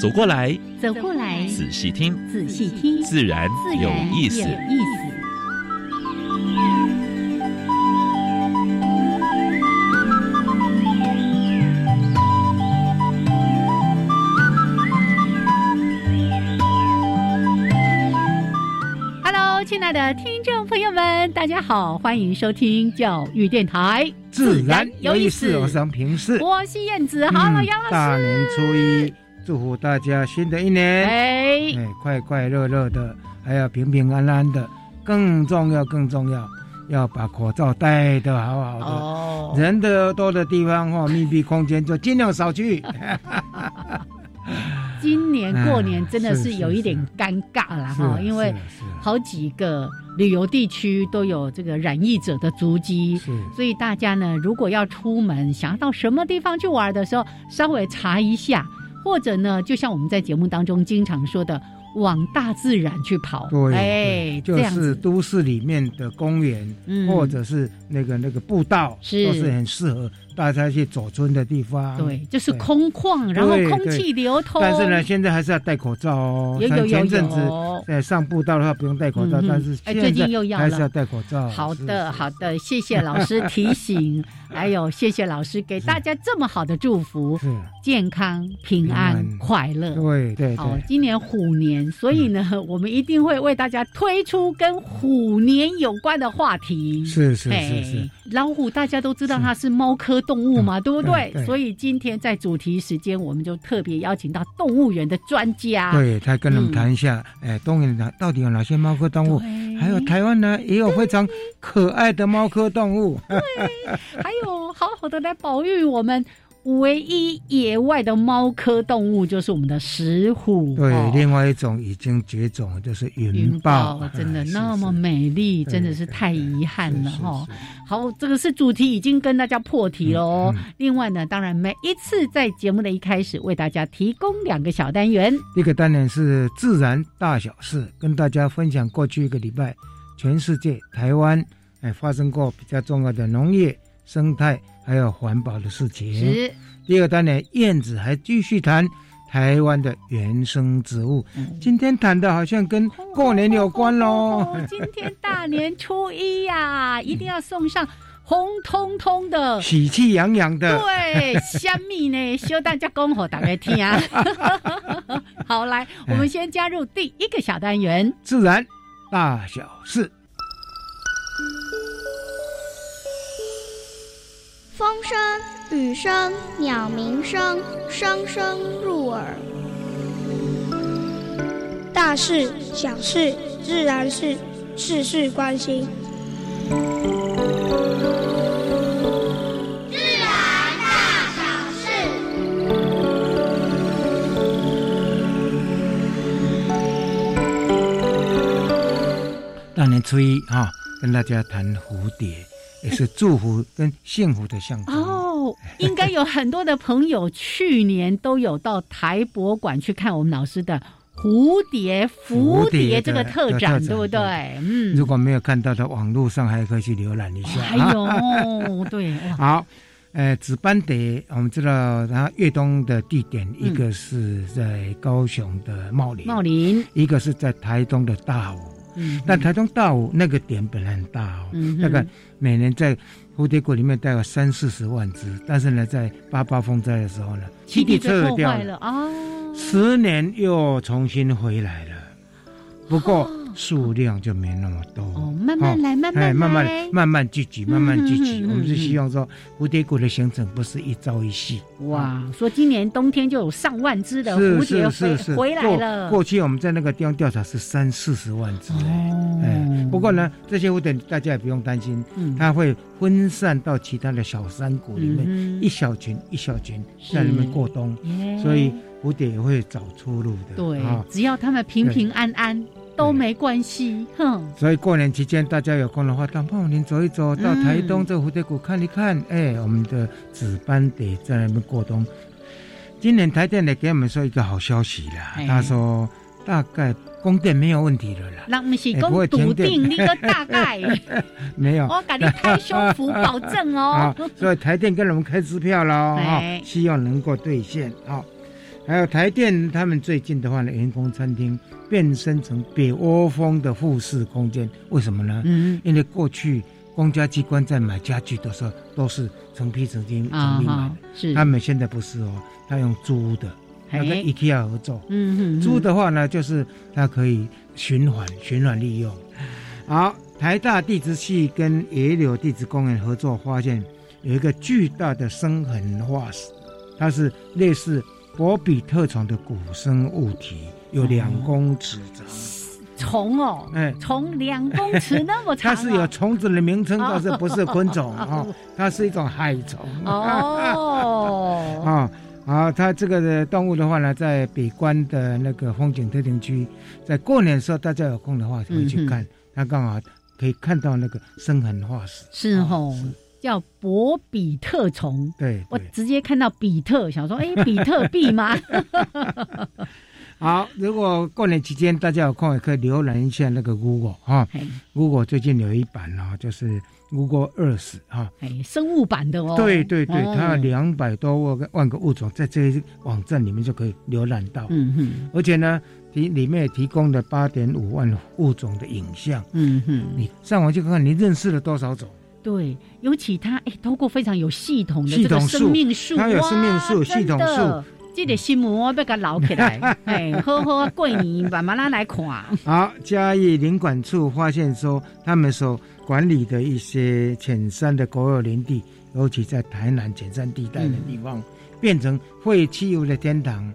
走过来，走过来，仔细听，仔细听，自然有意思。Hello，亲爱的听众朋友们，大家好，欢迎收听教育电台，自然有意思。我是平视，我是燕子。好了，杨老师，大年初一，祝福大家新的一年，哎，哎，快快乐乐的，还要平平安安的。更重要，更重要，要把口罩戴得好好的。哦，人的多的地方或 密闭空间就尽量少去。今年过年真的是有一点尴尬了哈，因为好几个旅游地区都有这个染疫者的足迹，所以大家呢，如果要出门，想要到什么地方去玩的时候，稍微查一下，或者呢，就像我们在节目当中经常说的。往大自然去跑，对，哎，就是都市里面的公园，嗯或者是那个那个步道，是都是很适合大家去走村的地方。对，就是空旷，然后空气流通。但是呢，现在还是要戴口罩哦。有有有前阵子在上步道的话不用戴口罩，但是哎，最近又要还是要戴口罩。好的，好的，谢谢老师提醒，还有谢谢老师给大家这么好的祝福，健康、平安、快乐。对对。好，今年虎年。所以呢，我们一定会为大家推出跟虎年有关的话题。是是是是，老虎大家都知道它是猫科动物嘛，对不对？所以今天在主题时间，我们就特别邀请到动物园的专家，对他跟我们谈一下，哎，动物园到底有哪些猫科动物？还有台湾呢，也有非常可爱的猫科动物。对，还有好好的来保育我们。唯一野外的猫科动物就是我们的石虎。对，另外一种已经绝种，就是云豹。真的那么美丽，真的是太遗憾了哈。好，这个是主题，已经跟大家破题了哦。另外呢，当然每一次在节目的一开始，为大家提供两个小单元。一个单元是自然大小事，跟大家分享过去一个礼拜全世界台湾哎发生过比较重要的农业生态。还有环保的事情。是第二单元，燕子还继续谈台湾的原生植物。今天谈的好像跟过年有关喽。今天大年初一呀，一定要送上红彤彤的、喜气洋洋的。对，香蜜呢，修大家恭候大家听啊。好，来，我们先加入第一个小单元：自然大小事。风声、雨声、鸟鸣声，声声入耳。大事、小事、自然事事事关心。自然大小事。大年初一哈，跟大家谈蝴蝶。也是祝福跟幸福的象征哦。应该有很多的朋友去年都有到台博馆去看我们老师的蝴蝶蝴蝶这个特展，对不对？嗯，如果没有看到的，网络上还可以去浏览一下。还有，对，好，呃，紫斑蝶，我们知道它越冬的地点，一个是在高雄的茂林，茂林，一个是在台东的大武。但台中大武那个点本来很大哦，大概每年在蝴蝶谷里面大概三四十万只，但是呢，在八八风灾的时候呢，基地撤掉了啊，十年又重新回来了。不过数量就没那么多。哦，慢慢来，慢慢来，慢慢慢慢聚集，慢慢聚集。我们是希望说蝴蝶谷的形成不是一朝一夕。哇，说今年冬天就有上万只的蝴蝶飞回来了。过去我们在那个地方调查是三四十万只。哦，哎，不过呢，这些蝴蝶大家也不用担心，它会分散到其他的小山谷里面，一小群一小群在里面过冬，所以。蝴蝶也会找出路的，对，只要他们平平安安都没关系，哼。所以过年期间大家有空的话，到凤林走一走，到台东这蝴蝶谷看一看，哎，我们的紫斑蝶在那边过冬。今年台电也给我们说一个好消息啦，他说大概供电没有问题了啦，那不是供笃定，那个大概 没有，我给你开胸脯保证 哦。所以台电跟我们开支票了，哈，希望能够兑现，哦。还有台电，他们最近的话呢，员工餐厅变身成北欧风的复式空间，为什么呢？嗯，因为过去公家机关在买家具的时候都是成批成批成批买的，是。他们现在不是哦，他用租的，他跟 IKEA 合作，嗯嗯，租的话呢，就是它可以循环循环利用。好，台大地质系跟野柳地质公园合作，发现有一个巨大的生痕化石，它是类似。博比特虫的古生物体有两公尺长，虫哦，哎，虫两公尺那么长，它是有虫子的名称，但是不是昆虫啊，它是一种害虫。哦，啊啊，它这个的动物的话呢，在北关的那个风景特定区，在过年的时候，大家有空的话可以去看，它刚好可以看到那个生痕化石，是哦。叫博比特虫，对。我直接看到比特，想说，哎，比特币吗？好，如果过年期间大家有空，也可以浏览一下那个 Google 哈，Google 最近有一版哦，就是 Google Earth 哈，哎，生物版的哦，对对对，它两百多万个万个物种在这些网站里面就可以浏览到，嗯哼，而且呢，提里面也提供了八点五万物种的影像，嗯哼，你上网去看看，你认识了多少种？对，尤其它哎，透过非常有系统的这个生命树，它有生命树系统树，这个新闻我要给它捞起来，哎，好好过年慢慢来来看。好，嘉义林管处发现说，他们所管理的一些浅山的国有林地，尤其在台南浅山地带的地方，变成废弃物的天堂。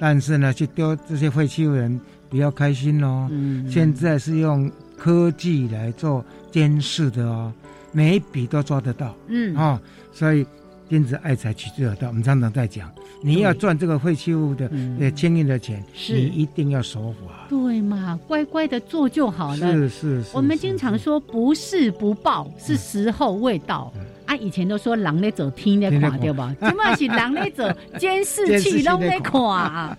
但是呢，去丢这些废弃物人比较开心哦。嗯，现在是用科技来做监视的哦。每一笔都抓得到，嗯啊，所以君子爱财，取之有道。我们常常在讲，你要赚这个废弃物的呃清运的钱，你一定要守法。对嘛，乖乖的做就好了。是是是。我们经常说不是不报，是时候未到。啊，以前都说狼咧走，天咧看，对吧？起码是狼咧走，监视器拢咧看。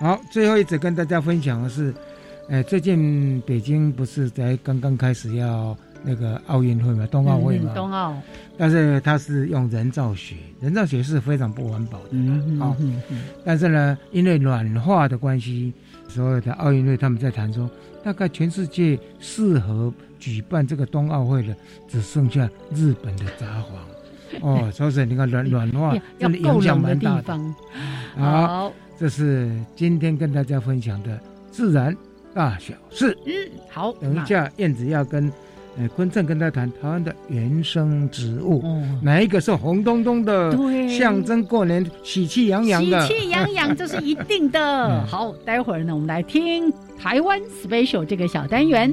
好，最后一则跟大家分享的是，哎，最近北京不是才刚刚开始要。那个奥运会嘛，冬奥会嘛，冬奥，但是它是用人造雪，人造雪是非常不环保的啊。但是呢，因为暖化的关系，所有的奥运会他们在谈说，大概全世界适合举办这个冬奥会的，只剩下日本的札幌。哦，所以你看暖暖化真的影响蛮大的。好，这是今天跟大家分享的自然大小事。嗯，好，等一下燕子要跟。哎，坤正跟他谈台湾的原生植物，哪一个是红彤彤的，象征过年喜气洋洋的？喜气洋洋 这是一定的。好，待会儿呢，我们来听台湾 special 这个小单元。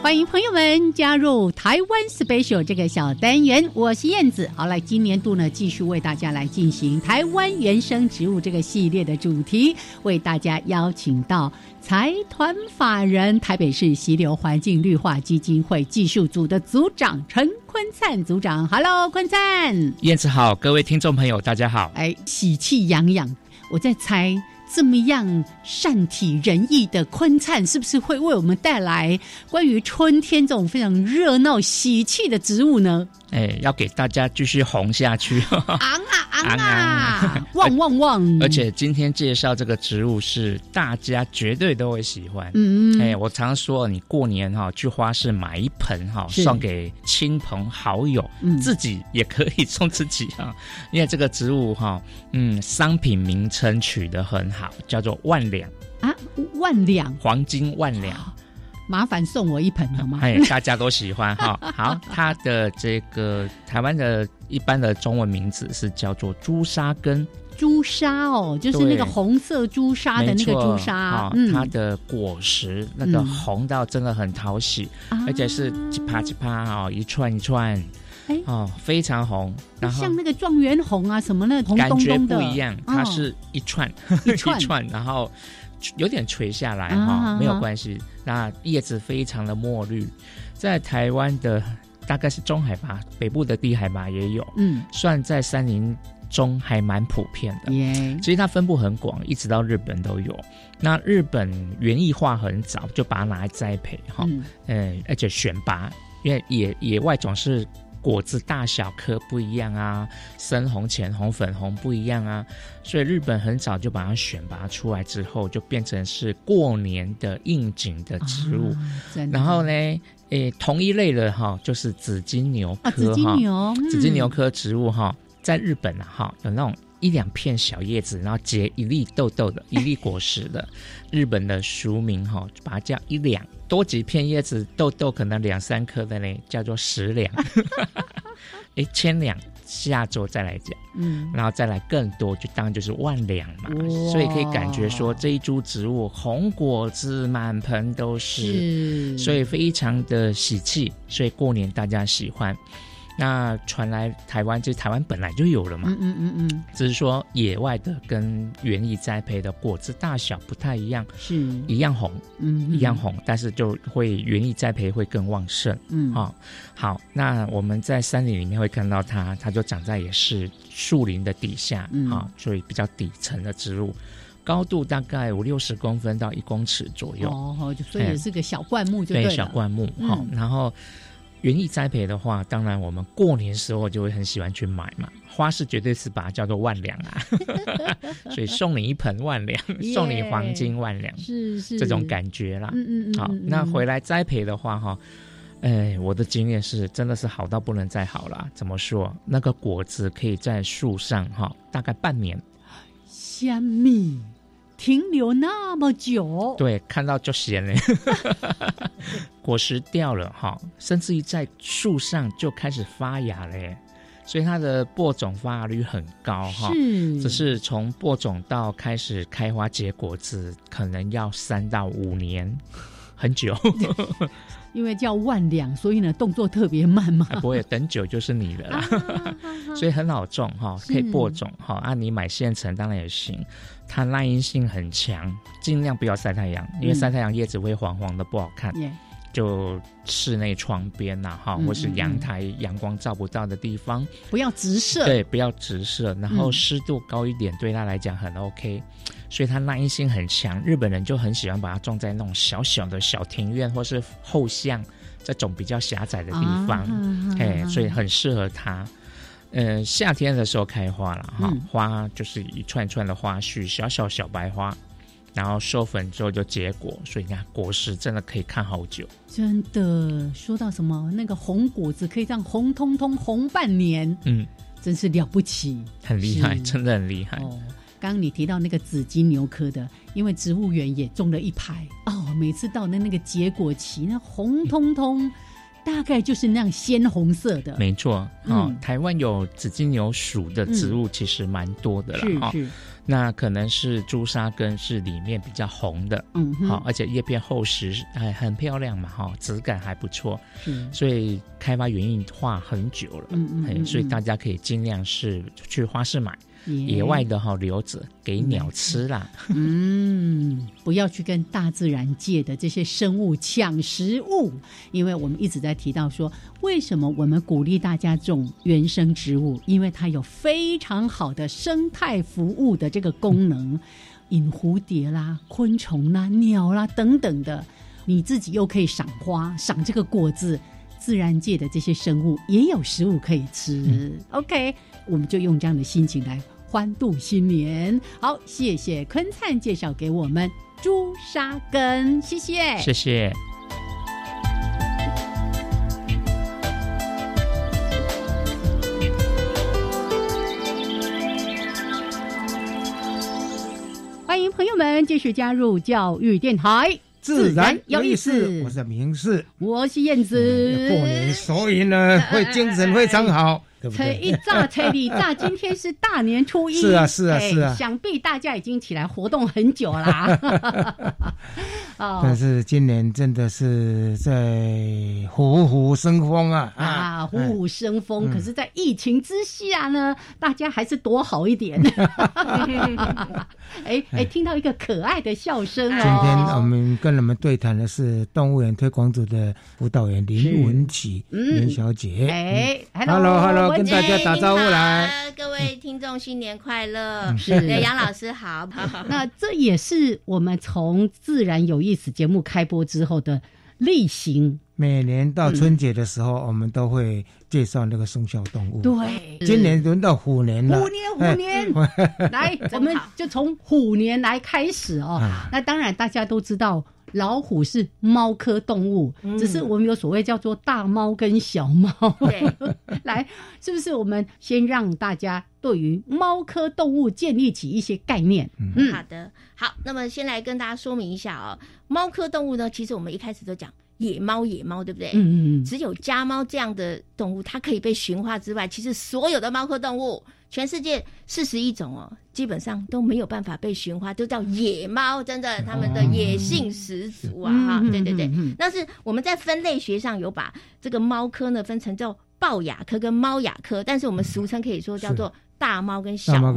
欢迎朋友们加入台湾 special 这个小单元，我是燕子。好，来今年度呢，继续为大家来进行台湾原生植物这个系列的主题，为大家邀请到财团法人台北市溪流环境绿化基金会技术组的组长陈坤灿组长。Hello，坤灿，燕子好，各位听众朋友，大家好。哎，喜气洋洋，我在猜。这么样善体人意的坤灿，是不是会为我们带来关于春天这种非常热闹喜气的植物呢？哎，要给大家继续红下去。昂啊昂啊，旺旺旺！而且今天介绍这个植物是大家绝对都会喜欢。嗯嗯。哎，我常说，你过年哈去花市买一盆哈，送给亲朋好友，自己也可以送自己啊。因为这个植物哈，嗯，商品名称取得很好，叫做万两啊，万两黄金万两。麻烦送我一盆好吗？哎，大家都喜欢哈。好，它的这个台湾的一般的中文名字是叫做朱砂根。朱砂哦，就是那个红色朱砂的那个朱砂。嗯，它的果实那个红到真的很讨喜，而且是几啪几啪哦，一串一串，哎哦，非常红。然后像那个状元红啊什么的，感觉不一样。它是一串 一串，然后。有点垂下来哈，没有关系。那叶子非常的墨绿，在台湾的大概是中海拔，北部的低海拔也有，嗯，算在山林中还蛮普遍的。耶其实它分布很广，一直到日本都有。那日本园艺化很早，就把它拿来栽培哈，嗯，而且选拔，因为野野外总是。果子大小颗不一样啊，深红、浅红、粉红不一样啊，所以日本很早就把它选拔出来之后，就变成是过年的应景的植物。然后呢，诶，同一类的哈，就是紫金牛科哈，紫金牛，紫金牛科植物哈，在日本啊哈，有那种一两片小叶子，然后结一粒豆豆的，一粒果实的，日本的俗名哈，把它叫一两。多几片叶子，豆豆可能两三颗的呢，叫做十两。一，千两，下周再来讲。嗯，然后再来更多，就当然就是万两嘛。所以可以感觉说，这一株植物红果子满盆都是，所以非常的喜气，所以过年大家喜欢。那传来台湾，这台湾本来就有了嘛，嗯嗯嗯只是说野外的跟园艺栽培的果子大小不太一样，是。一样红，嗯，一样红，但是就会园艺栽培会更旺盛，嗯，好，好，那我们在山林里面会看到它，它就长在也是树林的底下，啊，所以比较底层的植物，高度大概五六十公分到一公尺左右，哦，所以也是个小灌木，就对，小灌木，好，然后。园艺栽培的话，当然我们过年时候就会很喜欢去买嘛。花市绝对是把它叫做万两啊，所以送你一盆万两，送你黄金万两，是是这种感觉啦。嗯嗯嗯。好，那回来栽培的话哈，哎，我的经验是真的是好到不能再好了。怎么说？那个果子可以在树上哈，大概半年。香蜜。停留那么久，对，看到就咸了。果实掉了哈，甚至于在树上就开始发芽嘞，所以它的播种发芽率很高哈。是，只是从播种到开始开花结果子，可能要三到五年，很久。因为叫万两，所以呢动作特别慢嘛。不会等久就是你的啦，所以很好种哈，可以播种哈。啊，你买现成当然也行。它耐阴性很强，尽量不要晒太阳，因为晒太阳叶子会黄黄的不好看。就室内窗边呐，哈，或是阳台阳光照不到的地方，不要直射。对，不要直射，然后湿度高一点，对它来讲很 OK。所以它耐阴性很强，日本人就很喜欢把它种在那种小小的小庭院或是后巷这种比较狭窄的地方，哎，所以很适合它。呃，夏天的时候开花了哈，花就是一串串的花絮，小小小白花，然后授粉之后就结果，所以你看果实真的可以看好久。真的，说到什么那个红果子可以这样红彤彤红半年，嗯，真是了不起，很厉害，真的很厉害。哦刚刚你提到那个紫金牛科的，因为植物园也种了一排哦，每次到那那个结果期，那红彤彤。大概就是那样鲜红色的。没错，哦，台湾有紫金牛属的植物其实蛮多的了哈。那可能是朱砂根是里面比较红的，嗯，好，而且叶片厚实，哎，很漂亮嘛，哈，质感还不错，嗯，所以开发园艺化很久了，嗯嗯，所以大家可以尽量是去花市买。野外的哈留着给鸟吃啦。嗯，不要去跟大自然界的这些生物抢食物，因为我们一直在提到说，为什么我们鼓励大家种原生植物？因为它有非常好的生态服务的这个功能，引蝴蝶啦、昆虫啦、鸟啦等等的，你自己又可以赏花、赏这个果子，自然界的这些生物也有食物可以吃。OK，我们就用这样的心情来。欢度新年，好，谢谢坤灿介绍给我们朱砂根，谢谢，谢谢。欢迎朋友们继续加入教育电台，自然有意思。我是明世，我是燕子。过年，所以呢，会精神非常好。车一炸，车二炸，今天是大年初一。是啊，是啊，是啊。想必大家已经起来活动很久啦。但是今年真的是在虎虎生风啊！啊，虎虎生风。可是，在疫情之下呢，大家还是多好一点。哎哎，听到一个可爱的笑声哦。今天我们跟你们对谈的是动物园推广组的辅导员林文琪林小姐。哎，Hello，Hello。跟大家打招呼来，各位听众新年快乐！是杨老师好。那这也是我们从自然有意思节目开播之后的例行。每年到春节的时候，我们都会介绍那个生肖动物。对，今年轮到虎年了。虎年，虎年，来，我们就从虎年来开始哦。那当然，大家都知道。老虎是猫科动物，只是我们有所谓叫做大猫跟小猫。对，来，是不是我们先让大家对于猫科动物建立起一些概念？嗯，好的，好，那么先来跟大家说明一下哦，猫科动物呢，其实我们一开始都讲野猫，野猫对不对？嗯嗯嗯，只有家猫这样的动物，它可以被驯化之外，其实所有的猫科动物。全世界四十一种哦，基本上都没有办法被驯化，都叫野猫，真的，它们的野性十足啊！哈，对对对，但是我们在分类学上有把这个猫科呢分成叫豹亚科跟猫亚科，但是我们俗称可以说叫做。大猫跟小猫，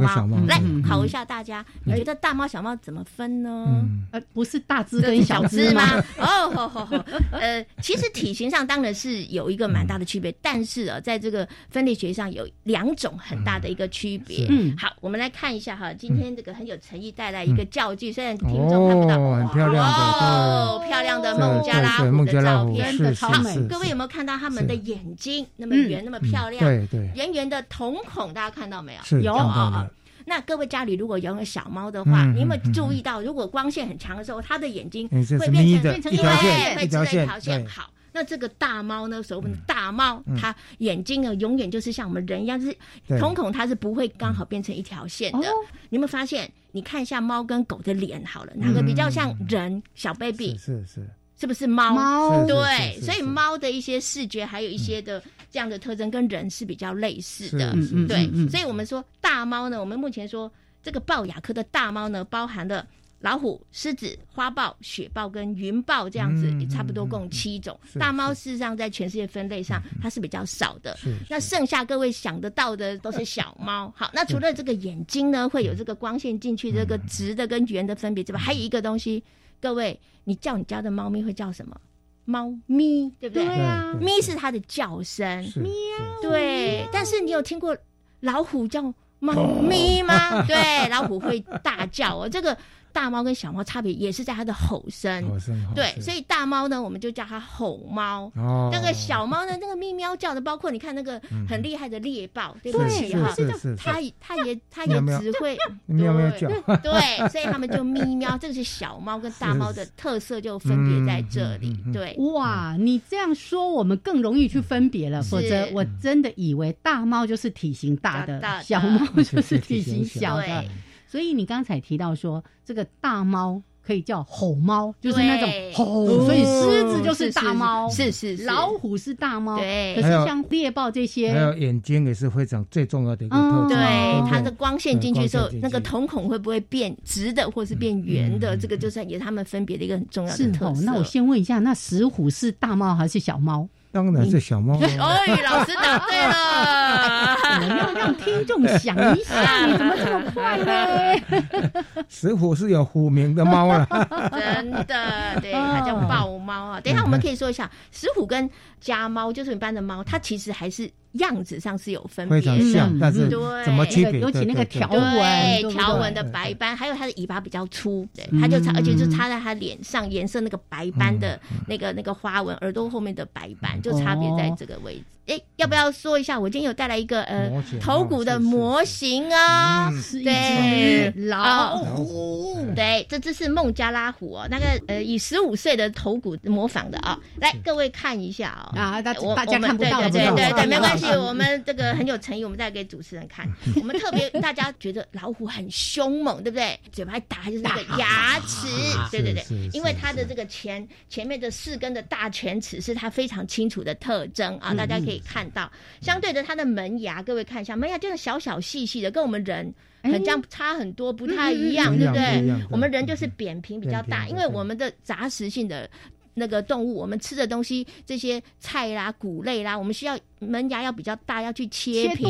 来考一下大家，你觉得大猫小猫怎么分呢？呃，不是大只跟小只吗？哦，呃，其实体型上当然是有一个蛮大的区别，但是啊，在这个分类学上有两种很大的一个区别。嗯，好，我们来看一下哈，今天这个很有诚意带来一个教具，虽然听众看不到，很漂亮的哦，漂亮的孟加拉虎的照片，好，各位有没有看到他们的眼睛那么圆那么漂亮？对对，圆圆的瞳孔，大家看到没？有啊，那各位家里如果养有小猫的话，你有没有注意到，如果光线很强的时候，它的眼睛会变成变成一条线，会织一条线。好，那这个大猫呢，所谓的大猫，它眼睛呢，永远就是像我们人一样，就是瞳孔它是不会刚好变成一条线的。你有没有发现？你看一下猫跟狗的脸好了，哪个比较像人？小 baby 是是。是不是猫？猫对，所以猫的一些视觉还有一些的这样的特征跟人是比较类似的。对，所以我们说大猫呢，我们目前说这个豹亚科的大猫呢，包含了老虎、狮子、花豹、雪豹跟云豹这样子，也差不多共七种。大猫事实上在全世界分类上它是比较少的。那剩下各位想得到的都是小猫。好，那除了这个眼睛呢，会有这个光线进去这个直的跟圆的分别之外，还有一个东西。各位，你叫你家的猫咪会叫什么？猫咪，对不对？对啊，咪是它的叫声，喵。对，但是你有听过老虎叫猫 咪吗？对，老虎会大叫哦，这个。大猫跟小猫差别也是在它的吼声，对，所以大猫呢，我们就叫它吼猫。哦，那个小猫呢，那个咪喵叫的，包括你看那个很厉害的猎豹，对不起哈，它它也它也只会喵喵叫，对，所以他们就咪喵，这个是小猫跟大猫的特色，就分别在这里。对，哇，你这样说我们更容易去分别了，否则我真的以为大猫就是体型大的，小猫就是体型小的。所以你刚才提到说，这个大猫可以叫吼猫，就是那种吼，所以狮子就是大猫，是是是，老虎是大猫，对。可是像猎豹这些，还有眼睛也是非常最重要的一个特征。对，它的光线进去的时候，那个瞳孔会不会变直的，或是变圆的？这个就是也是它们分别的一个很重要的特色。那我先问一下，那石虎是大猫还是小猫？当然是小猫。哎，老师答对了。我要让听众想一下，你怎么这么快呢？石虎是有虎名的猫了。真的，对，它叫豹猫啊。等一下，我们可以说一下，石虎跟家猫就是一般的猫，它其实还是。样子上是有分别，非常像，但是怎么区别？尤其那个条纹，条纹的白斑，还有它的尾巴比较粗，对，它就插，而且就插在它脸上，颜色那个白斑的那个那个花纹，耳朵后面的白斑就差别在这个位置。哎，要不要说一下？我今天有带来一个呃头骨的模型啊，对，老虎，对，这只是孟加拉虎哦，那个呃以十五岁的头骨模仿的啊，来各位看一下哦，啊，大大家看不到，对对对对，没关系，我们这个很有诚意，我们再给主持人看。我们特别大家觉得老虎很凶猛，对不对？嘴巴一打就是那个牙齿，对对对，因为它的这个前前面的四根的大犬齿是它非常清楚的特征啊，大家可以。看到，相对的，它的门牙，各位看一下，门牙就是小小细细的，跟我们人很这样差很多，不太一样，对不对？我们人就是扁平比较大，因为我们的杂食性的。那个动物，我们吃的东西，这些菜啦、谷类啦，我们需要门牙要比较大，要去切平。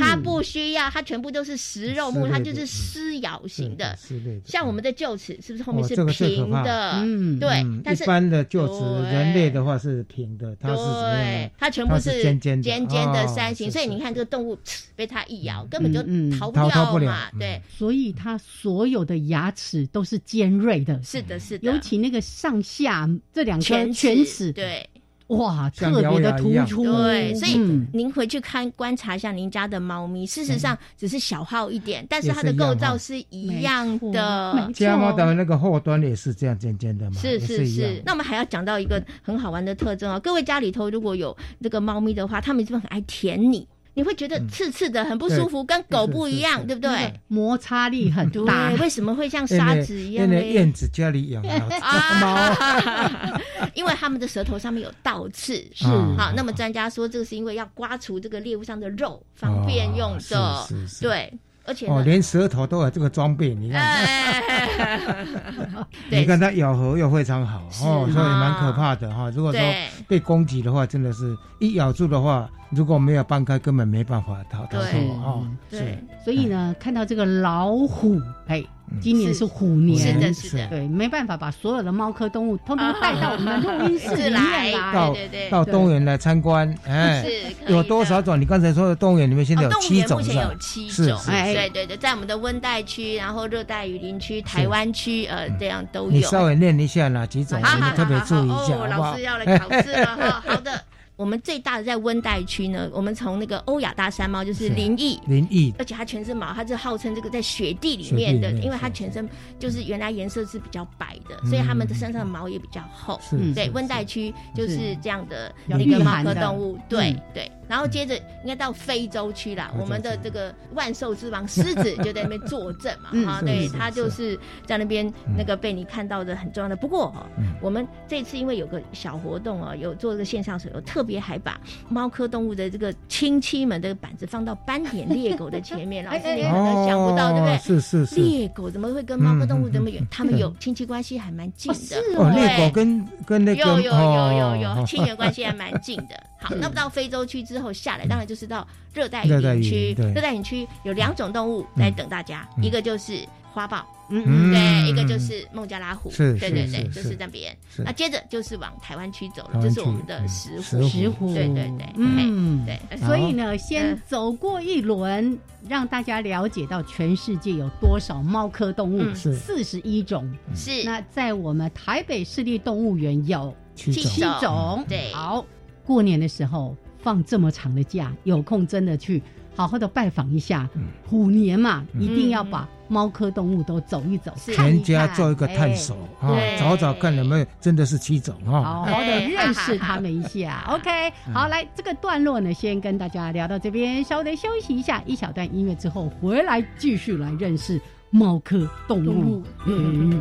它不需要，它全部都是食肉目，它就是撕咬型的。像我们的臼齿，是不是后面是平的？嗯，对。但是一般的臼齿，人类的话是平的，它是对，它全部是尖尖尖尖的三形，所以你看这个动物被它一咬，根本就逃不掉嘛。对，所以它所有的牙齿都是尖锐的。是的，是的。尤其那个上下。这两颗犬齿，对，哇，特别的突出，对，所以您回去看观察一下您家的猫咪，事实上只是小号一点，但是它的构造是一样的。家猫的那个后端也是这样尖尖的嘛，是是是。那我们还要讲到一个很好玩的特征哦，各位家里头如果有这个猫咪的话，它们是不是很爱舔你？你会觉得刺刺的很不舒服，跟狗不一样，对不对？摩擦力很大，为什么会像沙子一样？因为燕子家里养 猫，因为他们的舌头上面有倒刺。是好，那么专家说，这个是因为要刮除这个猎物上的肉，方便用的。对。而且哦，连舌头都有这个装备，你看，你看它咬合又非常好哦，所以蛮可怕的哈。如果说被攻击的话，真的是一咬住的话，如果没有搬开，根本没办法逃逃脱哦。对，所以呢，看到这个老虎，哎。今年是虎年，是。的，是的，对，没办法把所有的猫科动物通通 带到我们的录音室里面来，到到动物园来参观，哎，有多少种？你刚才说的动物园里面现在有七种，目前有七种，对对对，在我们的温带区，然后热带雨林区、台湾区，呃，这样都有。你稍微念一下哪几种，你特别注意一下，老师要来考试了 哈，好的。我们最大的在温带区呢，我们从那个欧亚大山猫就是林异，林异，而且它全身毛，它是号称这个在雪地里面的，因为它全身就是原来颜色是比较白的，所以它们的身上的毛也比较厚。对，温带区就是这样的那个猫科动物，对对。然后接着应该到非洲去啦，我们的这个万兽之王狮子就在那边坐镇嘛，哈，对，他就是在那边那个被你看到的很重要的。不过我们这次因为有个小活动啊，有做这个线上手游，特别还把猫科动物的这个亲戚们的板子放到斑点猎狗的前面，老师你可能想不到，对不对？是是是，猎狗怎么会跟猫科动物这么远？他们有亲戚关系还蛮近的。哦，猎狗跟跟那个有有有有有亲缘关系还蛮近的。好，那么到 非洲区之后下来，当然就是到热带雨林区。热带雨林区有两种动物在等大家，一个就是花豹，嗯，对，一个就是孟加拉虎，对对对，就是那边。那接着就是往台湾区走了，就是我们的石虎，石虎，对对对，嗯，对。所以呢，先走过一轮，让大家了解到全世界有多少猫科动物，四十一种。是。那在我们台北市立动物园有七种，对，好。过年的时候放这么长的假，有空真的去好好的拜访一下。虎年嘛，一定要把猫科动物都走一走，全家做一个探索啊，找找看有没有真的是七种啊，好好的认识他们一下。OK，好，来这个段落呢，先跟大家聊到这边，稍微休息一下，一小段音乐之后回来继续来认识猫科动物。嗯。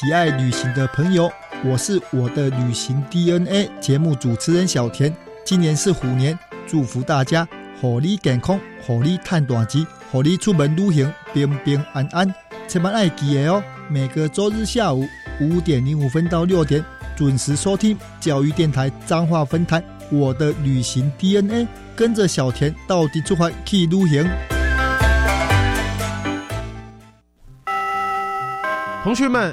喜爱旅行的朋友，我是我的旅行 DNA 节目主持人小田。今年是虎年，祝福大家火力健康，火力探短期，火力出门旅行平平安安。千万爱记得哦，每个周日下午五点零五分到六点准时收听教育电台彰化分台《我的旅行 DNA》，跟着小田到底出发去旅行。同学们，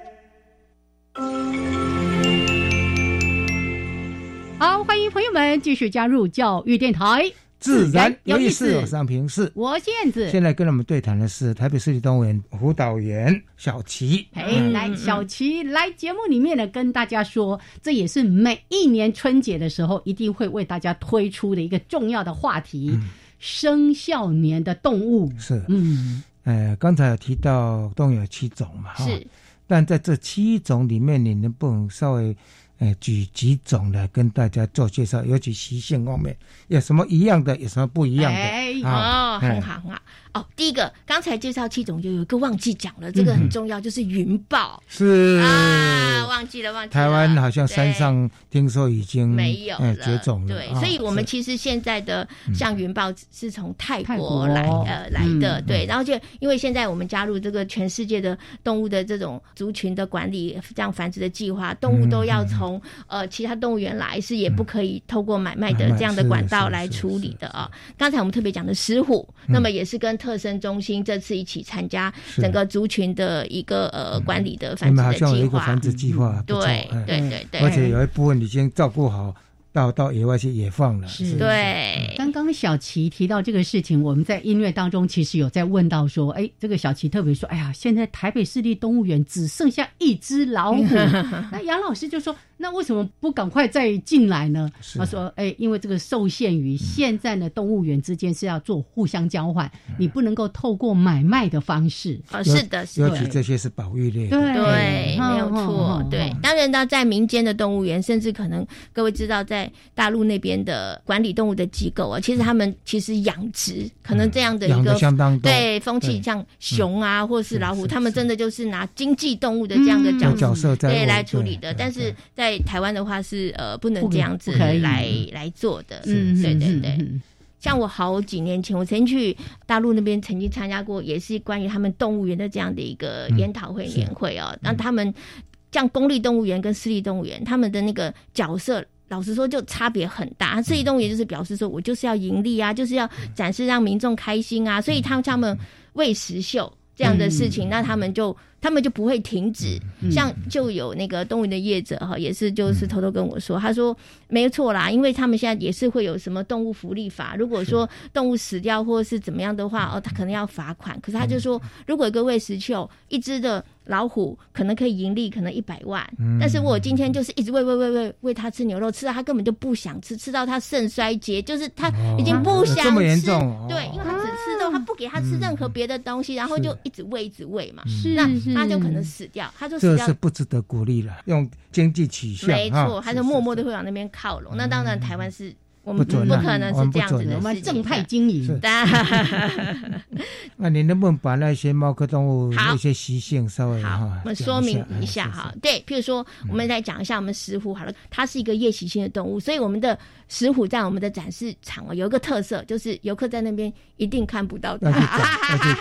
好，欢迎朋友们继续加入教育电台，自然有意思。上平是，我燕子。现在跟我们对谈的是台北市立动物园辅导员小琪。哎，来，小琪来节目里面呢，跟大家说，这也是每一年春节的时候一定会为大家推出的一个重要的话题——生肖年的动物。是，嗯，呃，刚才有提到动物有七种嘛？是。但在这七种里面，你能不能稍微，呃，举几种来跟大家做介绍？尤其习性方面，有什么一样的，有什么不一样的？哎，哦，很好啊。哦，第一个，刚才介绍七种，就有一个忘记讲了，这个很重要，就是云豹。是啊，忘记了，忘记了。台湾好像山上听说已经没有了，绝种了。对，所以我们其实现在的像云豹是从泰国来呃来的，对。然后就因为现在我们加入这个全世界的动物的这种族群的管理这样繁殖的计划，动物都要从呃其他动物园来，是也不可以透过买卖的这样的管道来处理的啊。刚才我们特别讲的石虎，那么也是跟特生中心这次一起参加整个族群的一个呃管理的繁殖的计划，繁殖计划对对对对，而且有一部分已经照顾好。到到野外去野放了，是对。刚刚小琪提到这个事情，我们在音乐当中其实有在问到说，哎，这个小琪特别说，哎呀，现在台北市立动物园只剩下一只老虎，那杨老师就说，那为什么不赶快再进来呢？他说，哎，因为这个受限于现在的，动物园之间是要做互相交换，你不能够透过买卖的方式。哦，是的，是的，尤其这些是保育类，对，没有错，对。当然呢，在民间的动物园，甚至可能各位知道在。在大陆那边的管理动物的机构啊，其实他们其实养殖可能这样的一个对风气，像熊啊或是老虎，他们真的就是拿经济动物的这样的角色对来处理的。但是在台湾的话是呃不能这样子来来做的，嗯，对对对。像我好几年前，我曾经去大陆那边曾经参加过，也是关于他们动物园的这样的一个研讨会年会哦。让他们像公立动物园跟私立动物园，他们的那个角色。老实说，就差别很大。这一动物园就是表示说，我就是要盈利啊，就是要展示让民众开心啊，所以他他们喂食秀这样的事情，那他们就。他们就不会停止，像就有那个动物的业者哈，也是就是偷偷跟我说，他说没错啦，因为他们现在也是会有什么动物福利法，如果说动物死掉或者是怎么样的话，哦，他可能要罚款。可是他就说，如果一个喂食秀一只的老虎可能可以盈利可能一百万，但是我今天就是一直喂喂喂喂喂它吃牛肉，吃到它根本就不想吃，吃到它肾衰竭，就是它已经不想吃，对，因为它只吃肉，它不给它吃任何别的东西，然后就一直喂一直喂嘛，那它就可能死掉，它就死掉这是不值得鼓励了。用经济取向，没错，它就默默的会往那边靠拢。那当然，台湾是。我们不可能是这样子的，我们正派经营。那你能不能把那些猫科动物那些习性稍微好，我们说明一下哈？对，譬如说，我们来讲一下我们石虎好了，它是一个夜行性的动物，所以我们的石虎在我们的展示场有一个特色，就是游客在那边一定看不到它。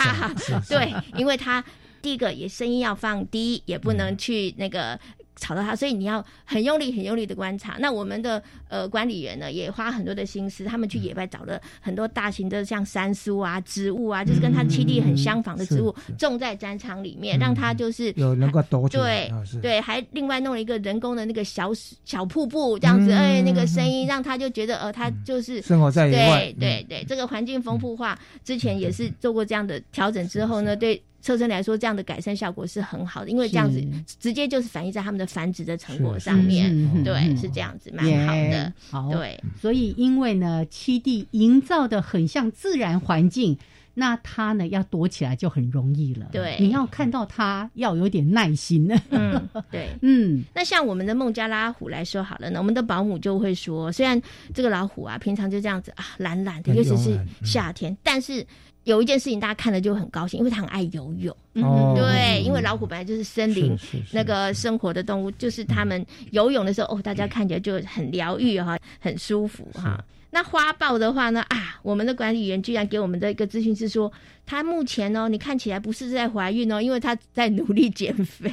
对，因为它第一个也声音要放低，也不能去那个。吵到他，所以你要很用力、很用力的观察。那我们的呃管理员呢，也花很多的心思，他们去野外找了很多大型的像杉树啊、植物啊，就是跟它栖地很相仿的植物，种在展场里面，让它就是有能够躲对对，还另外弄了一个人工的那个小小瀑布，这样子，哎，那个声音让他就觉得，呃，他就是生活在野外，对对对，这个环境丰富化之前也是做过这样的调整之后呢，对。车身来说，这样的改善效果是很好的，因为这样子直接就是反映在他们的繁殖的成果上面。对，是这样子，蛮好的。好，对。所以，因为呢，七地营造的很像自然环境，那它呢要躲起来就很容易了。对，你要看到它要有点耐心。嗯，对，嗯。那像我们的孟加拉虎来说好了呢，我们的保姆就会说，虽然这个老虎啊平常就这样子啊懒懒的，尤其是夏天，但是。有一件事情大家看了就很高兴，因为他很爱游泳。嗯对，因为老虎本来就是森林那个生活的动物，就是他们游泳的时候，哦，大家看起来就很疗愈哈，很舒服哈。那花豹的话呢？啊，我们的管理员居然给我们的一个资讯是说，他目前哦，你看起来不是在怀孕哦，因为他在努力减肥。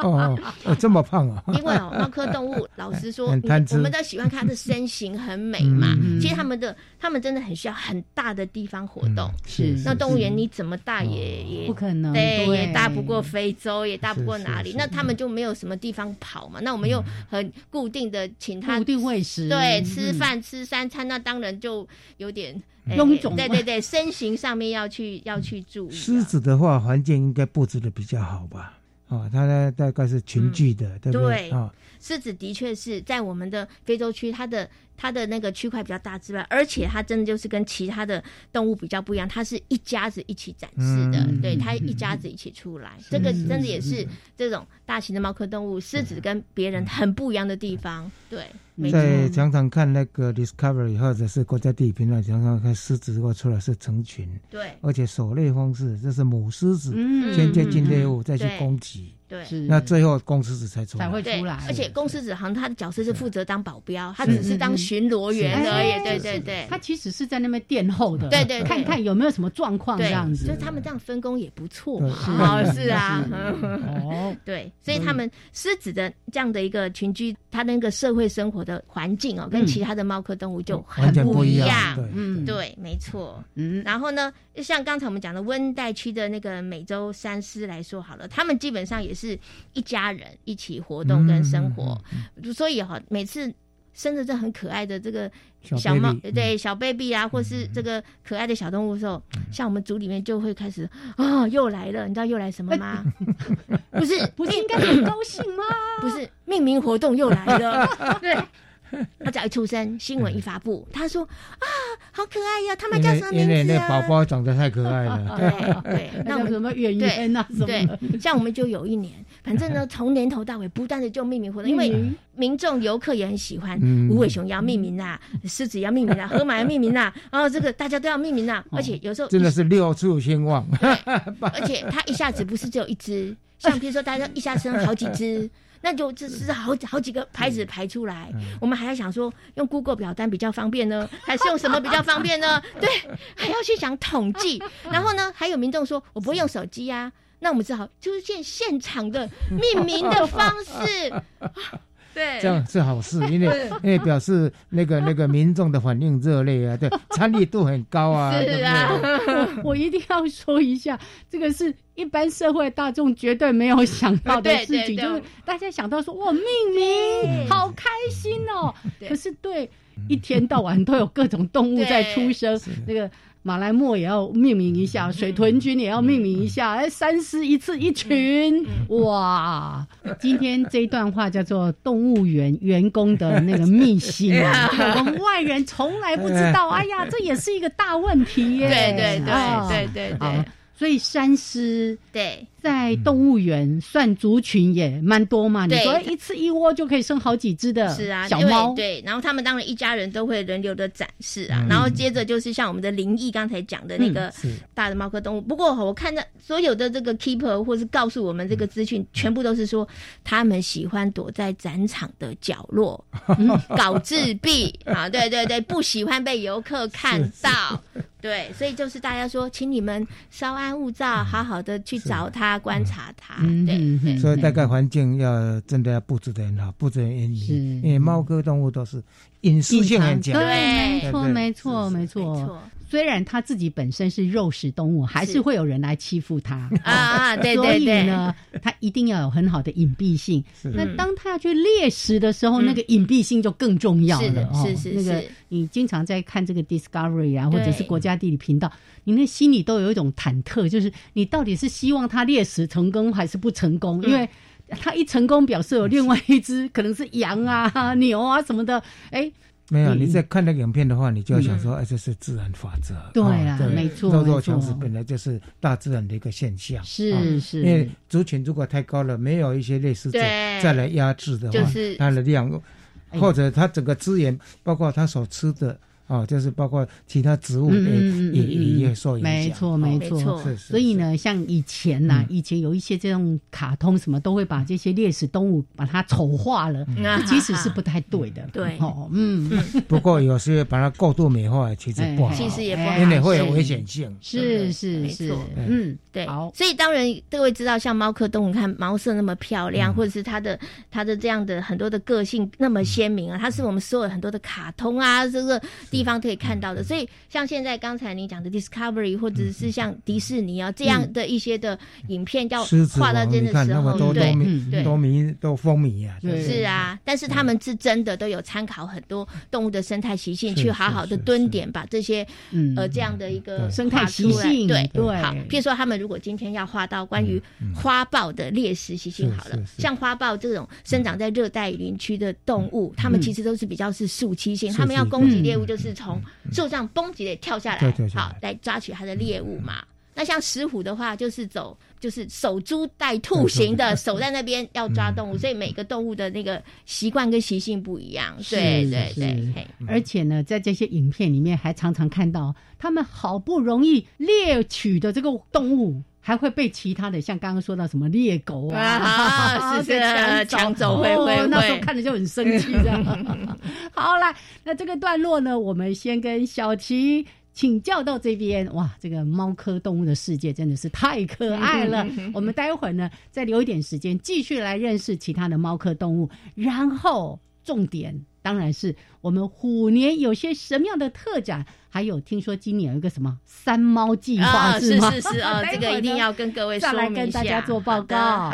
哦，这么胖啊！因为哦，猫科动物，老实说，我们都喜欢看它的身形很美嘛。其实他们的，他们真的很需要很大的地方活动。是。那动物园你怎么大也也不可能，对，也大不过非洲，也大不过哪里。那他们就没有什么地方跑嘛。那我们又很固定的请它固定喂食，对，吃饭吃。三餐那当然就有点臃肿，对对对，身形上面要去要去注意。狮子的话，环境应该布置的比较好吧？哦，它呢大概是群聚的，对不对？啊，狮子的确是在我们的非洲区，它的。它的那个区块比较大之外，而且它真的就是跟其他的动物比较不一样，它是一家子一起展示的，对，它一家子一起出来，这个真的也是这种大型的猫科动物，狮子跟别人很不一样的地方，对。在常常看那个 Discovery 或者是国家地理频道，常常看狮子如果出来是成群，对，而且狩猎方式，这是母狮子先接近猎物再去攻击。对，那最后公狮子才出来。才会出来，而且公狮子好像他的角色是负责当保镖，他只是当巡逻员而已。对对对，他其实是在那边殿后的，对对，看看有没有什么状况这样子。就他们这样分工也不错，哦，是啊，哦，对，所以他们狮子的这样的一个群居，它那个社会生活的环境哦，跟其他的猫科动物就很不一样。嗯，对，没错。嗯，然后呢，像刚才我们讲的温带区的那个美洲山狮来说好了，他们基本上也是。是一家人一起活动跟生活，所以哈，每次生着这很可爱的这个小猫，对小 baby 啊，或是这个可爱的小动物的时候，像我们组里面就会开始啊，又来了，你知道又来什么吗？不是，不是应该很高兴吗？不是，命名活动又来了，对。他只要一出生，新闻一发布，他说啊，好可爱呀！他们叫什么名字啊？因为那宝宝长得太可爱了。对 对，那我们什么原因啊？对，像我们就有一年，反正呢，从年头到尾不断的就命名活动，因为民众游客也很喜欢，无尾熊要命名啦，狮子要命名啦，河马要命名啦，然后这个大家都要命名啦，而且有时候真的是六畜兴旺。而且它一下子不是只有一只，像比如说大家一下生好几只。那就这是好好几个牌子排出来，我们还要想说用 Google 表单比较方便呢，还是用什么比较方便呢？对，还要去想统计。然后呢，还有民众说我不会用手机呀，那我们只好出现现场的命名的方式。对，这样是好事，因为 因为表示那个那个民众的反应热烈啊，对，参与度很高啊。是啊，我一定要说一下，这个是一般社会大众绝对没有想到的事情，就是大家想到说哇，命名好开心哦，可是对一天到晚都有各种动物在出生，那个。马来貘也要命名一下，水豚君也要命名一下，哎，三狮一次一群，哇！今天这一段话叫做动物园员工的那个秘辛啊，我们外人从来不知道。哎呀，这也是一个大问题耶！对对对对对对。所以山狮对。在动物园算族群也蛮多嘛，你说一次一窝就可以生好几只的是啊小猫，对，然后他们当然一家人都会轮流的展示啊，然后接着就是像我们的林毅刚才讲的那个大的猫科动物，不过我看到所有的这个 keeper 或是告诉我们这个资讯，全部都是说他们喜欢躲在展场的角落 搞自闭。啊，对对对，不喜欢被游客看到。对，所以就是大家说，请你们稍安勿躁，好好的去找他，观察他。对，所以大概环境要真的要布置的很好，布置很严密，因为猫科动物都是隐私性很强。对，没错，没错，没错。虽然它自己本身是肉食动物，还是会有人来欺负它啊！对对 对，所以呢，它一定要有很好的隐蔽性。那当它要去猎食的时候，那个隐蔽性就更重要了。是是是，那个你经常在看这个 Discovery 啊，或者是国家地理频道，你那心里都有一种忐忑，就是你到底是希望它猎食成功还是不成功？因为它一成功，表示有另外一只可能是羊啊、牛啊什么的，哎。没有，你在看那个影片的话，你就要想说，哎，这是自然法则。对啊，没错，弱肉强食本来就是大自然的一个现象。是是，因为族群如果太高了，没有一些类似者再来压制的话，它的量，或者它整个资源，包括它所吃的。哦，就是包括其他植物也也也受影响，没错没错。所以呢，像以前呐，以前有一些这种卡通什么，都会把这些猎食动物把它丑化了，其实是不太对的。对，哦，嗯。不过有时把它过度美化，其实不好，其实也不好，因为会有危险性。是。是是，嗯，对。好，所以当然各位知道，像猫科动物，看毛色那么漂亮，或者是它的它的这样的很多的个性那么鲜明啊，它是我们所有很多的卡通啊，这个。地方可以看到的，所以像现在刚才你讲的 Discovery，或者是像迪士尼啊这样的一些的影片，要画到真的时候，对对，都迷都风靡啊，是。啊。但是他们是真的都有参考很多动物的生态习性，去好好的蹲点，把这些呃这样的一个生态习性，对。对。好，譬如说他们如果今天要画到关于花豹的猎食习性，好了，像花豹这种生长在热带雨林区的动物，它们其实都是比较是树栖性，它们要攻击猎物就是。是从树上蹦极的跳下来，好来抓取它的猎物嘛？那像石虎的话，就是走就是守株待兔型的，守在那边要抓动物，所以每个动物的那个习惯跟习性不一样。对对对，而且呢，在这些影片里面还常常看到，他们好不容易猎取的这个动物。还会被其他的，像刚刚说到什么猎狗啊，是是抢走，会会那时候看着就很生气的。好啦，那这个段落呢，我们先跟小琪请教到这边。哇，这个猫科动物的世界真的是太可爱了。我们待会儿呢，再留一点时间，继续来认识其他的猫科动物，然后重点。当然是我们虎年有些什么样的特展，还有听说今年有一个什么三猫计划是吗？是是是啊，这个一定要跟各位再来跟大家做报告。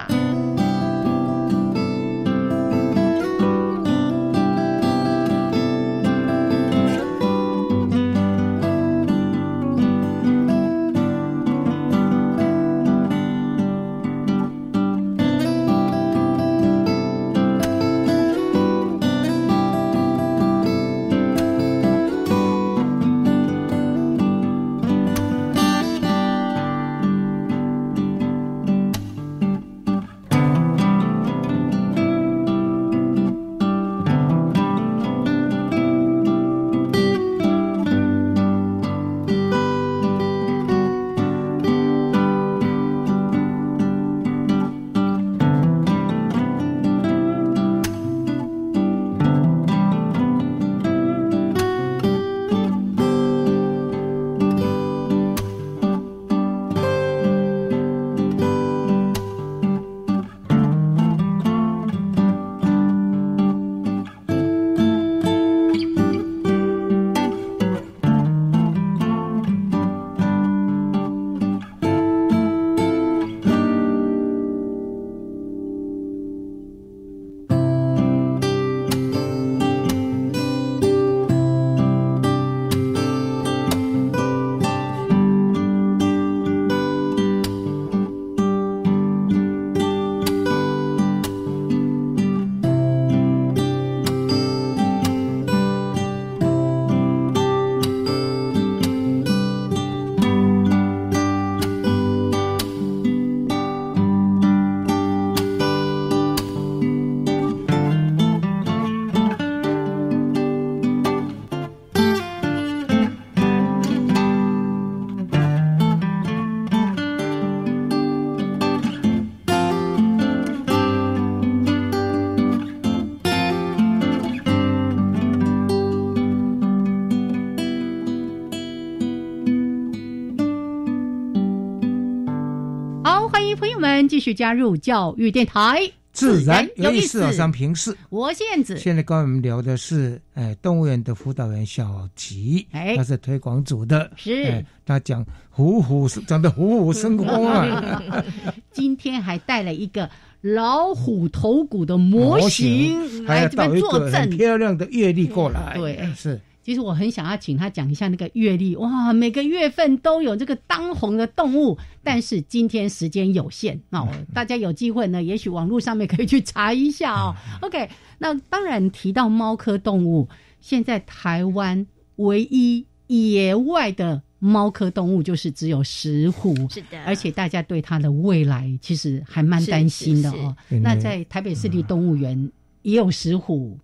续加入教育电台，自然有意思。上平视，我是燕子。现在跟我们聊的是，哎，动物园的辅导员小吉，哎，他是推广组的，是，他讲虎虎讲的虎虎生风啊。今天还带了一个老虎头骨的模型，来这边坐镇，漂亮的阅历过来，对，是。其实我很想要请他讲一下那个月历，哇，每个月份都有这个当红的动物，但是今天时间有限，那 大家有机会呢，也许网络上面可以去查一下哦。OK，那当然提到猫科动物，现在台湾唯一野外的猫科动物就是只有石虎，是的，而且大家对它的未来其实还蛮担心的哦。那在台北市立动物园也有石虎。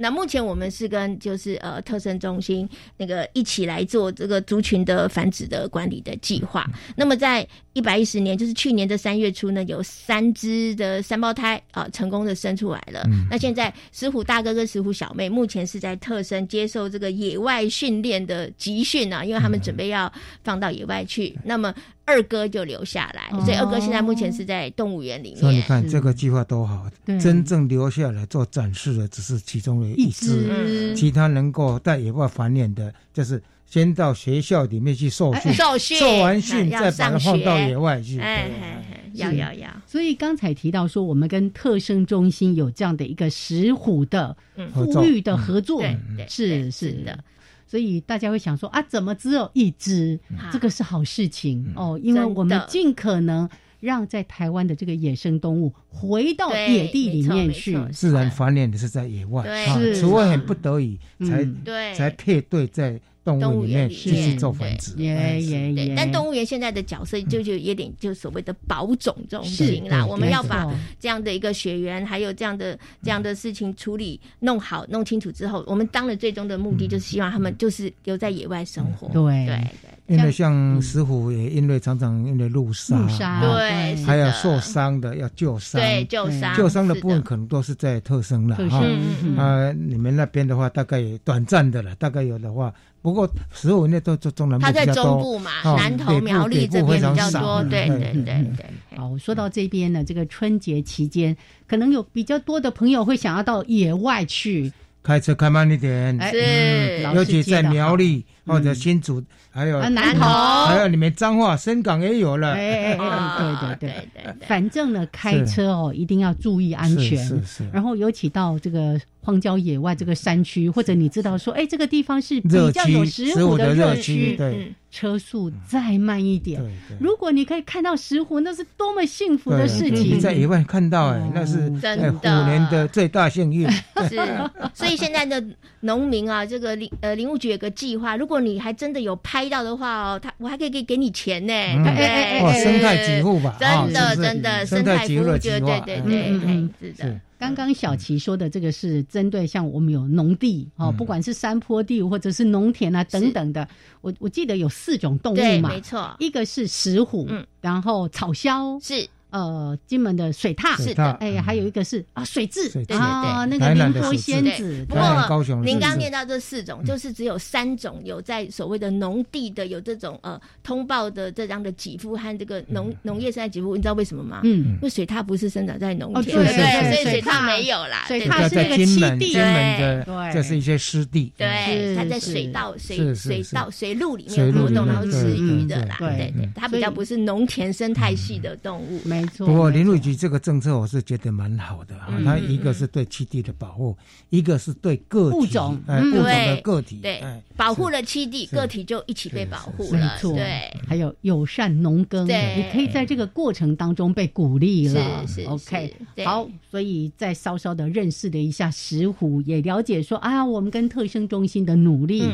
那目前我们是跟就是呃特生中心那个一起来做这个族群的繁殖的管理的计划。那么在一百一十年，就是去年的三月初呢，有三只的三胞胎啊成功的生出来了。那现在石虎大哥跟石虎小妹目前是在特生接受这个野外训练的集训啊，因为他们准备要放到野外去。那么二哥就留下来，所以二哥现在目前是在动物园里面。所以你看这个计划多好，真正留下来做展示的只是其中的一只，其他能够在野外繁衍的，就是先到学校里面去受训，受训，受完训再把它放到野外去。哎，要要要。所以刚才提到说，我们跟特生中心有这样的一个石虎的富裕的合作，是是的。所以大家会想说啊，怎么只有一只？这个是好事情哦，因为我们尽可能让在台湾的这个野生动物回到野地里面去，自然繁衍的是在野外，除非很不得已才才配对在。动物园继续做繁殖，也也也。但动物园现在的角色就就有点就所谓的保种这种型啦，我们要把这样的一个血缘还有这样的这样的事情处理弄好弄清楚之后，我们当了最终的目的就是希望他们就是留在野外生活。对对对。因为像石虎也因为常常因为路杀，对，还有受伤的要救伤，对救伤救伤的部分可能都是在特生了哈。啊，你们那边的话大概也短暂的了，大概有的话。不过石虎那都中中南部比较多，他在中部嘛，南投苗栗这边比较多。对对对对。好，说到这边呢，这个春节期间，可能有比较多的朋友会想要到野外去。开车开慢一点，是，尤其在苗栗或者新竹，还有南投，还有你们彰化、深港也有了。哎哎哎，对对对对对，反正呢，开车哦一定要注意安全。是是。然后尤其到这个荒郊野外、这个山区，或者你知道说，哎，这个地方是比较有食物的热区，对。车速再慢一点，如果你可以看到石湖，那是多么幸福的事情！在野外看到，哎，那是真的。虎年的最大幸运。是，所以现在的农民啊，这个林呃林务局有个计划，如果你还真的有拍到的话哦，他我还可以给给你钱呢。哦，生态几户吧，真的真的生态服务就对对对，是的。刚刚小琪说的这个是针对像我们有农地哦，不管是山坡地或者是农田啊等等的，我我记得有四种动物嘛，没错，一个是石虎，然后草鸮。是。呃，金门的水獭是的，哎，还有一个是啊，水蛭，对对对，那个灵波仙子。不过，您刚念到这四种，就是只有三种有在所谓的农地的有这种呃通报的这样的给付和这个农农业生态给付，你知道为什么吗？嗯，因为水獭不是生长在农田，对对，所以水獭没有啦。水獭是那个金门，金门的，这是一些湿地，对，它在水稻、水水稻、水路里面活动，然后吃鱼的啦，对对，它比较不是农田生态系的动物，没错。不过林路局这个政策我是觉得蛮好的啊，它一个是对栖地的保护，一个是对个体物种，哎，物种的个体，对，保护了栖地，个体就一起被保护了，对，还有友善农耕，对，也可以在这个过程当中被鼓励了，是是，OK，好，所以再稍稍的认识了一下石虎，也了解说啊，我们跟特生中心的努力。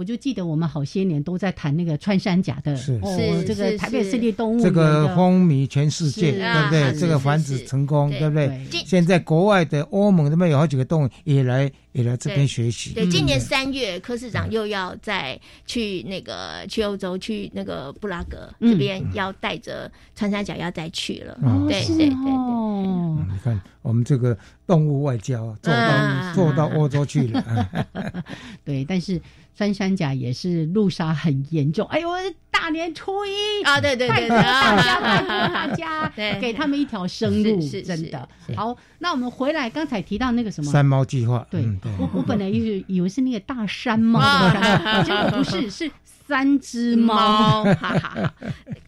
我就记得我们好些年都在谈那个穿山甲的，是是这个台北市立动物这个风靡全世界，对不对？这个繁殖成功，对不对？现在国外的欧盟那边有好几个动物也来也来这边学习。对，今年三月柯市长又要再去那个去欧洲，去那个布拉格这边要带着穿山甲要再去了。对对对对，你看我们这个动物外交做到做到欧洲去了。对，但是。穿山甲也是路杀很严重。哎呦，大年初一啊，对对对，大家拜托大家，给他们一条生路，是真的好。那我们回来，刚才提到那个什么山猫计划，对，我我本来一直以为是那个大山猫，结果不是，是。三只猫，哈哈哈。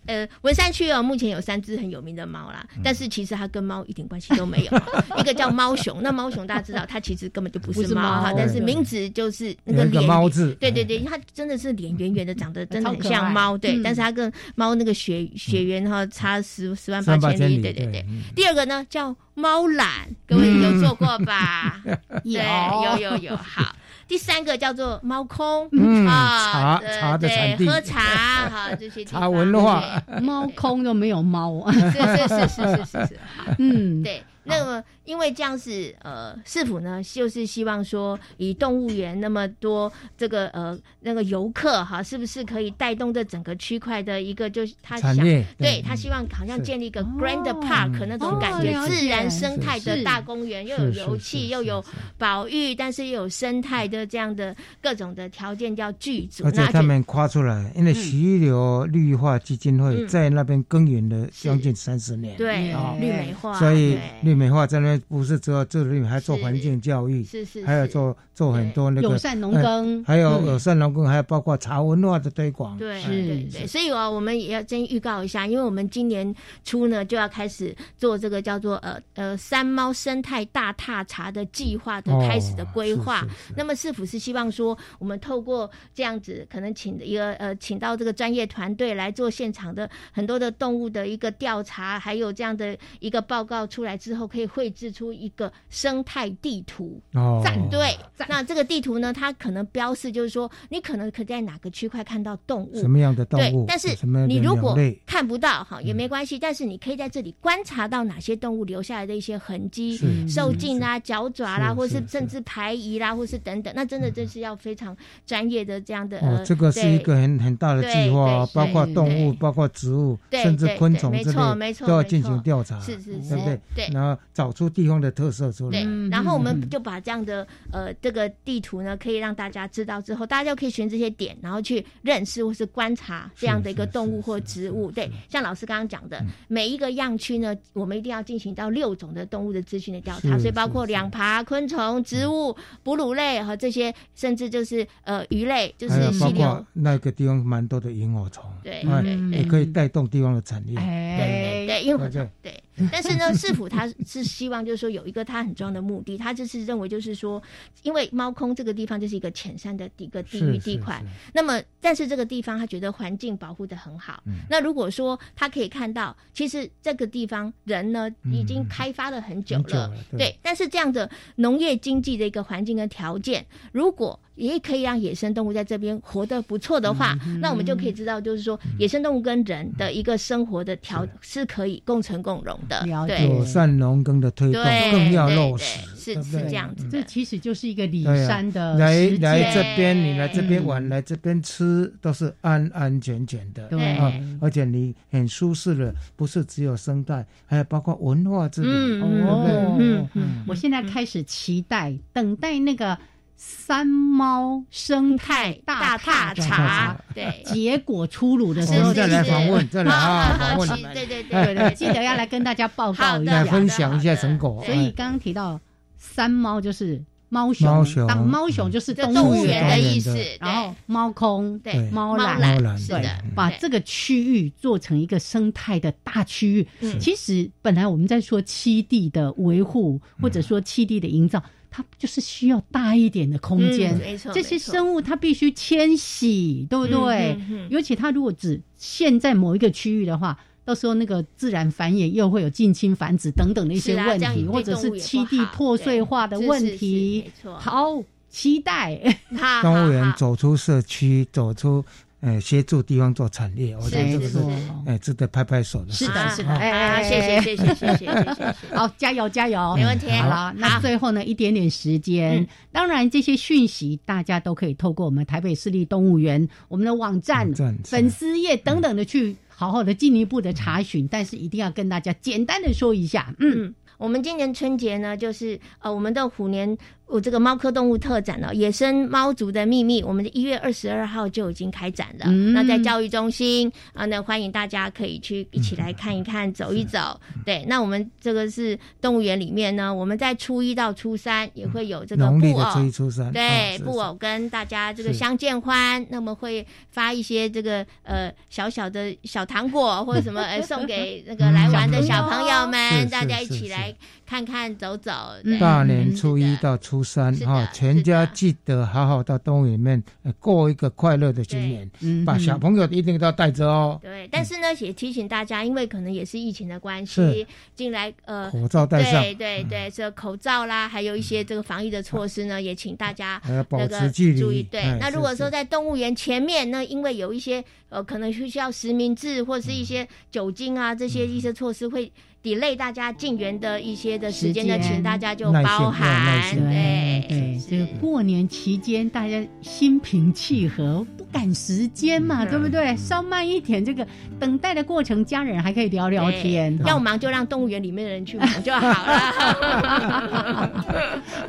呃，文山区哦，目前有三只很有名的猫啦，但是其实它跟猫一点关系都没有。一个叫猫熊，那猫熊大家知道，它其实根本就不是猫哈，但是名字就是那个脸，猫字，对对对，它真的是脸圆圆的，长得真的很像猫，对，但是它跟猫那个血血缘哈差十十万八千里，对对对。第二个呢叫猫懒，各位有做过吧？有有有有，好。第三个叫做猫空，啊，茶茶的产地，喝茶哈，这些茶文化，猫空都没有猫，是是是是是是，嗯，对。那么，因为这样子呃，市府呢，就是希望说，以动物园那么多这个呃那个游客哈，是不是可以带动这整个区块的一个，就是他想，对他希望好像建立一个 Grand Park 那种感觉，自然生态的大公园，又有油气，又有保育，但是又有生态的这样的各种的条件叫剧组。而且他们夸出来，因为溪流绿化基金会在那边耕耘了将近三十年，对，绿美化，所以。绿美化在那不是只有这里，还做环境教育，是是，还有做做很多那个友善农耕，还有友善农耕，还有包括茶文化的推广。对，是，对，所以啊，我们也要先预告一下，因为我们今年初呢就要开始做这个叫做呃呃山猫生态大踏茶的计划的开始的规划。那么市府是希望说，我们透过这样子，可能请一个呃请到这个专业团队来做现场的很多的动物的一个调查，还有这样的一个报告出来之后。可以绘制出一个生态地图，站队。那这个地图呢，它可能标示就是说，你可能可在哪个区块看到动物，什么样的动物？对，但是你如果看不到哈，也没关系。但是你可以在这里观察到哪些动物留下来的一些痕迹，受尽啦、脚爪啦，或是甚至排遗啦，或是等等。那真的这是要非常专业的这样的。哦，这个是一个很很大的计划，包括动物，包括植物，甚至昆虫没错没错，都要进行调查，是是是，对不对？对，然后。找出地方的特色出来，对，然后我们就把这样的呃这个地图呢，可以让大家知道之后，大家就可以循这些点，然后去认识或是观察这样的一个动物或植物。对，像老师刚刚讲的，每一个样区呢，我们一定要进行到六种的动物的资讯的调查，所以包括两爬、昆虫、植物、哺乳类和这些，甚至就是呃鱼类，就是包括那个地方蛮多的萤火虫，对对也可以带动地方的产业，对对对，萤火虫对。但是呢，市府他是希望就是说有一个他很重要的目的，他就是认为就是说，因为猫空这个地方就是一个浅山的一个地域地块，那么但是这个地方他觉得环境保护的很好。那如果说他可以看到，其实这个地方人呢已经开发了。很久了，对。但是这样的农业经济的一个环境跟条件，如果也可以让野生动物在这边活得不错的话，那我们就可以知道，就是说野生动物跟人的一个生活的条是可以共存共荣的。友善农耕的推动更要落实，是是这样子。这其实就是一个里山的来来这边，你来这边玩，来这边吃，都是安安全全的。对，而且你很舒适的，不是只有生态，还有包括文化之旅。哦，嗯嗯，我现在开始期待，等待那个。三猫生态大踏查，对，结果出炉的时候再来访问，再来啊访问，对对对对，记得要来跟大家报告一下，分享一下成果。所以刚刚提到三猫就是猫熊，当猫熊就是动物园。的意思，然后猫空对。猫懒。对，把这个区域做成一个生态的大区域。其实本来我们在说七地的维护，或者说七地的营造。它就是需要大一点的空间，没错。这些生物它必须迁徙，对不对？尤其它如果只限在某一个区域的话，到时候那个自然繁衍又会有近亲繁殖等等的一些问题，或者是栖地破碎化的问题。没错，好期待 动物园走出社区，走出。哎，协助地方做产业，我觉得这个是哎值得拍拍手的。是的，是的，哎，谢谢，谢谢，谢谢，谢谢。好，加油，加油，没问题。好了，那最后呢，一点点时间，当然这些讯息大家都可以透过我们台北市立动物园我们的网站、粉丝页等等的去好好的进一步的查询，但是一定要跟大家简单的说一下，嗯。我们今年春节呢，就是呃，我们的虎年我这个猫科动物特展呢，野生猫族的秘密，我们的一月二十二号就已经开展了。那在教育中心啊，那欢迎大家可以去一起来看一看、走一走。对，那我们这个是动物园里面呢，我们在初一到初三也会有这个布偶，对，布偶跟大家这个相见欢。那么会发一些这个呃小小的小糖果或者什么，呃送给 那个来玩的小朋友们，大家一起来。看看走走，大年初一到初三哈，全家记得好好到动物园里面过一个快乐的新年，把小朋友一定都要带着哦。对，但是呢，也提醒大家，因为可能也是疫情的关系，进来呃，口罩戴上，对对对，这口罩啦，还有一些这个防疫的措施呢，也请大家保持距离。注意，对。那如果说在动物园前面，那因为有一些呃，可能需要实名制或是一些酒精啊这些一些措施会。delay 大家进园的一些的时间呢，请大家就包涵。对对，这个过年期间大家心平气和，不赶时间嘛，对不对？稍慢一点，这个等待的过程，家人还可以聊聊天。要忙就让动物园里面的人去忙就好了。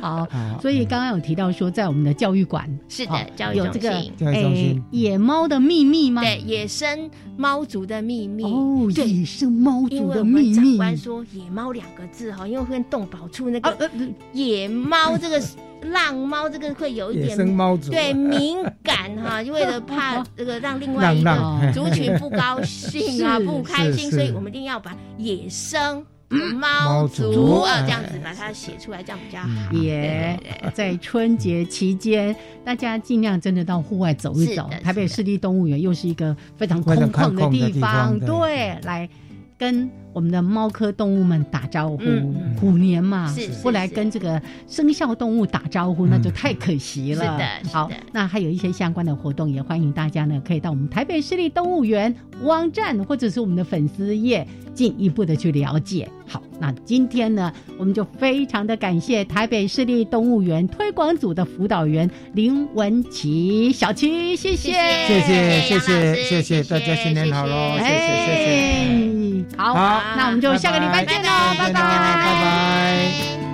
好，所以刚刚有提到说，在我们的教育馆是的，教育有这个诶野猫的秘密吗？对，野生猫族的秘密哦，野生猫族的秘密。长官说野猫两个字哈，因为会动保处那个野猫这个 浪猫这个会有一点对敏感哈，为了怕这个让另外一个族群不高兴啊 不开心，所以我们一定要把野生猫族啊这样子把它写出来，这样比较好。也在春节期间，大家尽量真的到户外走一走。台北市立动物园又是一个非常空旷的地方，对，来。跟我们的猫科动物们打招呼，虎年嘛，不来跟这个生肖动物打招呼，那就太可惜了。是的，好，那还有一些相关的活动，也欢迎大家呢，可以到我们台北市立动物园网站或者是我们的粉丝页进一步的去了解。好，那今天呢，我们就非常的感谢台北市立动物园推广组的辅导员林文琪小七，谢谢，谢谢，谢谢，谢谢大家，新年好喽，谢谢，谢谢。好，那我们就下个礼拜见喽，拜拜，拜拜。